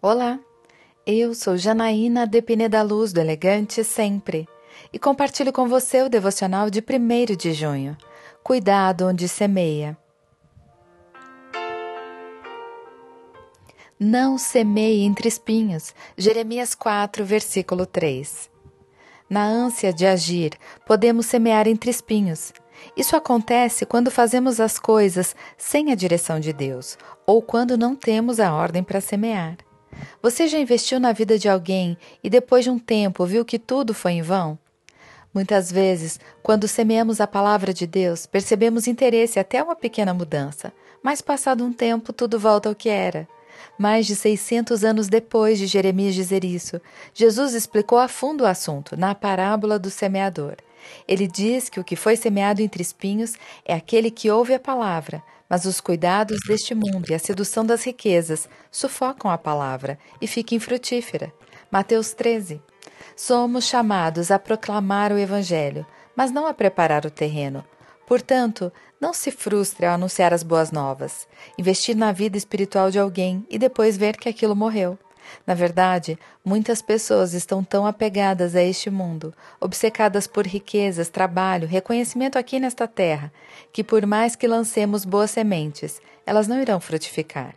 Olá, eu sou Janaína Depine da Luz do Elegante Sempre e compartilho com você o devocional de 1 de junho. Cuidado onde semeia. Não semeie entre espinhos. Jeremias 4, versículo 3. Na ânsia de agir, podemos semear entre espinhos. Isso acontece quando fazemos as coisas sem a direção de Deus ou quando não temos a ordem para semear. Você já investiu na vida de alguém e depois de um tempo viu que tudo foi em vão? Muitas vezes, quando semeamos a palavra de Deus, percebemos interesse até uma pequena mudança, mas passado um tempo tudo volta ao que era. Mais de 600 anos depois de Jeremias dizer isso, Jesus explicou a fundo o assunto na parábola do semeador. Ele diz que o que foi semeado entre espinhos é aquele que ouve a palavra, mas os cuidados deste mundo e a sedução das riquezas sufocam a palavra e fica infrutífera. Mateus 13. Somos chamados a proclamar o Evangelho, mas não a preparar o terreno. Portanto, não se frustre ao anunciar as boas novas, investir na vida espiritual de alguém e depois ver que aquilo morreu. Na verdade, muitas pessoas estão tão apegadas a este mundo, obcecadas por riquezas, trabalho, reconhecimento aqui nesta terra, que por mais que lancemos boas sementes, elas não irão frutificar.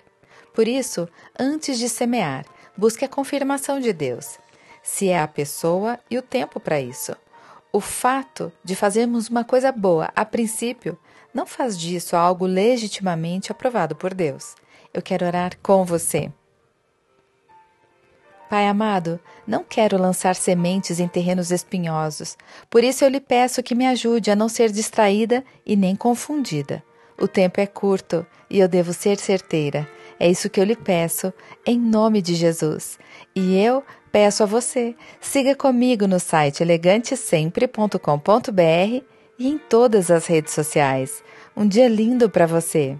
Por isso, antes de semear, busque a confirmação de Deus, se é a pessoa e o tempo para isso. O fato de fazermos uma coisa boa a princípio não faz disso algo legitimamente aprovado por Deus. Eu quero orar com você. Pai amado, não quero lançar sementes em terrenos espinhosos, por isso eu lhe peço que me ajude a não ser distraída e nem confundida. O tempo é curto e eu devo ser certeira. É isso que eu lhe peço, em nome de Jesus. E eu peço a você, siga comigo no site elegantesempre.com.br e em todas as redes sociais. Um dia lindo para você!